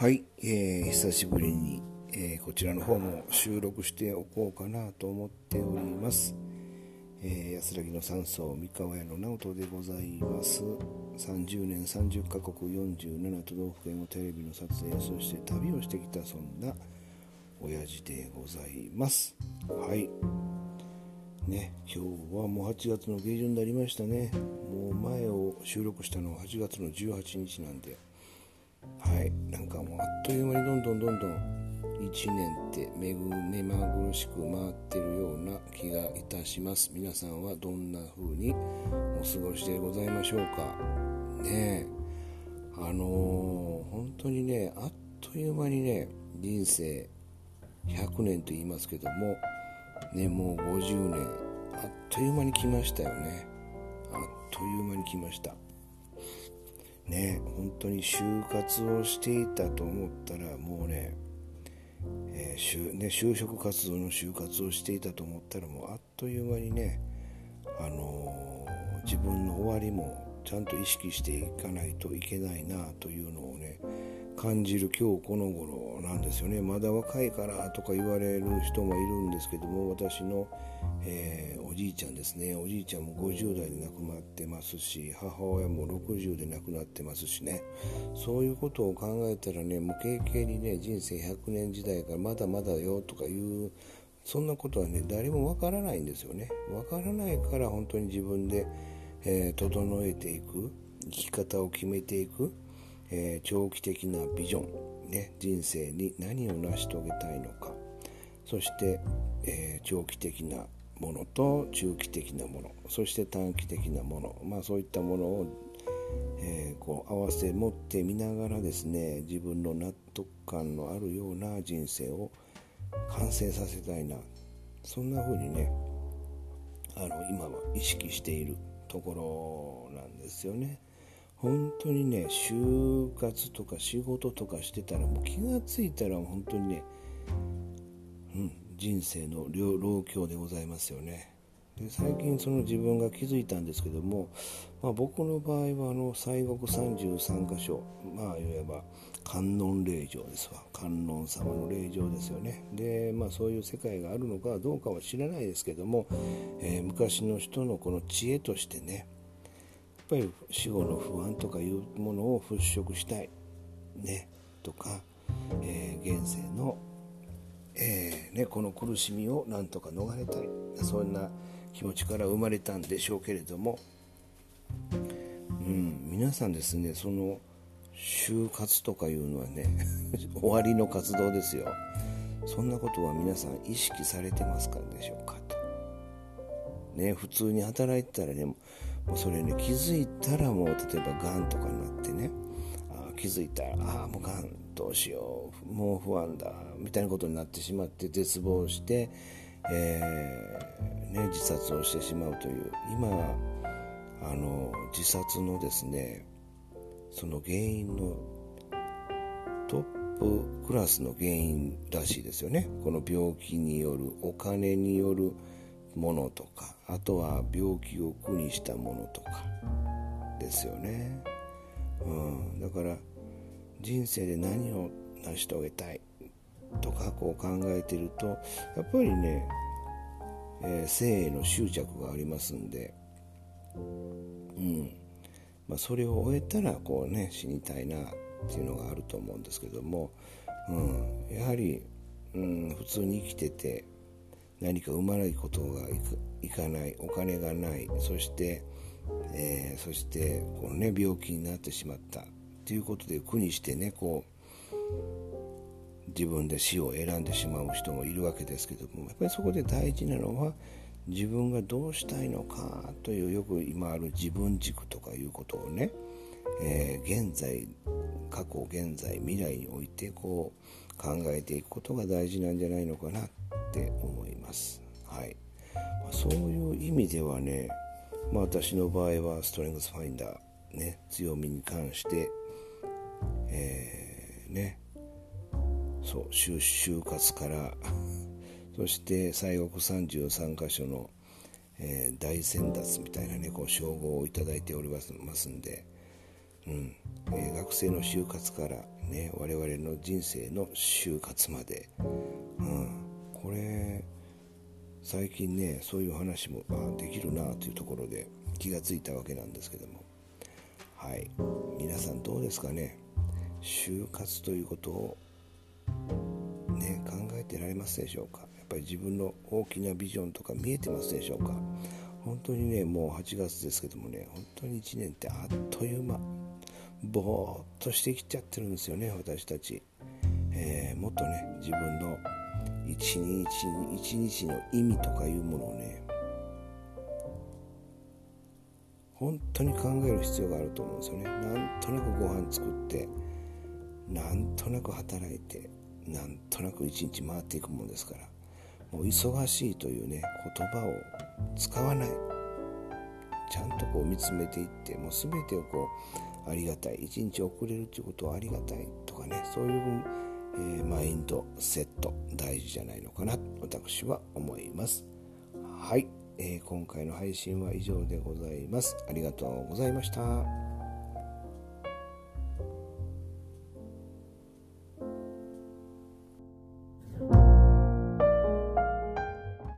はい、えー、久しぶりに、えー、こちらの方も収録しておこうかなと思っております。えー、安らぎの山荘三河屋の直人でございます。30年30カ国47都道府県をテレビの撮影そして旅をしてきたそんな親父でございます。はい。ね、今日はもう8月の下旬になりましたね。もう前を収録したのは8月の18日なんで。はい。なんかもうあっという間にどんどんどんどん1年って目目まぐるしく回ってるような気がいたします。皆さんはどんな風にお過ごしでございましょうか？ねえ。あのー、本当にねあっという間にね人生100年と言いますけどもねもう50年。あっという間に来ましたよね。あっという間に来ました。ね本当に就活をしていたと思ったらもうね,、えー、就ね就職活動の就活をしていたと思ったらもうあっという間にね、あのー、自分の終わりもちゃんと意識していかないといけないなというのをね感じる今日この頃なんですよね。まだ若いからとか言われる人もいるんですけども私の、えー、おじいちゃんですね。おじいちゃんも50代で亡くなってますし母親も60で亡くなってますしね。そういうことを考えたらねもう軽々にね人生100年時代からまだまだよとかいうそんなことはね誰もわからないんですよね。わからないから本当に自分で、えー、整えていく生き方を決めていく。えー、長期的なビジョン、ね、人生に何を成し遂げたいのか。そして、えー、長期的なものと中期的なもの。そして短期的なもの、まあ、そういったものを、えー、こう合わせ持ってみながらですね自分の納得感のあるような人生を完成させたいな。そんな風にねあの今は意識しているところなんですよね。本当にね就活とか仕事とかしてたらもう気が付いたら本当にね、うん、人生の老境でございますよね。で最近その自分が気づいたんですけども、まあ、僕の場合はあの西国33箇所まあいわば観音霊場ですわ。観音様の霊場ですよね。でまあそういう世界があるのかどうかは知らないですけども、えー、昔の人のこの知恵としてねぱり死後の不安とかいうものを払拭したいね。とか、えー、現世の、えー、ね、この苦しみをなんとか逃れたい。そんな気持ちから生まれたんでしょうけれども、うん、皆さんですねその就活とかいうのはね 終わりの活動ですよ。そんなことは皆さん意識されてますかでしょうかと。ね普通に働いてたらねもうそれね気づいたらもう例えばがんとかになってねあ気づいたらああもうがんどうしようもう不安だみたいなことになってしまって絶望して、えー、ね、自殺をしてしまうという今あの自殺のですねその原因のトップクラスの原因らしいですよね。この病気によるお金によるものとかあとは病気を苦にしたものとかですよね、うん、だから人生で何を成し遂げたいとかこう考えてるとやっぱりね、えー、生への執着がありますんで、うん。まあ、それを終えたらこうね死にたいなっていうのがあると思うんですけども、うん、やはり、うん、普通に生きてて何かうまいことがいかないお金がないそして、えー、そしてこの、ね、病気になってしまった。ということで苦にしてねこう自分で死を選んでしまう人もいるわけですけどもやっぱりそこで大事なのは自分がどうしたいのかというよく今ある自分軸とかいうことをね、えー、現在過去現在未来においてこう考えていくことが大事なんじゃないのかなって思います。はい、まそういう意味ではね、まあ、私の場合はストレングスファインダー、ね、強みに関して、えー、ね、そう就活から そして西国33箇所の、えー、大先達みたいなねこう称号をいただいておりますんでうんえー、学生の就活から、ね、我々の人生の就活まで、うん、これ最近ねそういう話もあできるなというところで気がついたわけなんですけども。はい。皆さんどうですかね？就活ということをね考えてられますでしょうか？やっぱり自分の大きなビジョンとか見えてますでしょうか？本当にねもう8月ですけどもね本当に1年ってあっという間ぼーっとしてきちゃってるんですよね私たち、えー、もっとね自分の一日一日の意味とかいうものをね本当に考える必要があると思うんですよね。なんとなくご飯作ってなんとなく働いてなんとなく一日回っていくもんですから。もう忙しいというね言葉を使わない。ちゃんとこう見つめていってもう全てをこうありがたい。一日遅れるということはありがたいとかねそういうえー、マインドセット大事じゃないのかな私は思います。はい、えー、今回の配信は以上でございます。ありがとうございました。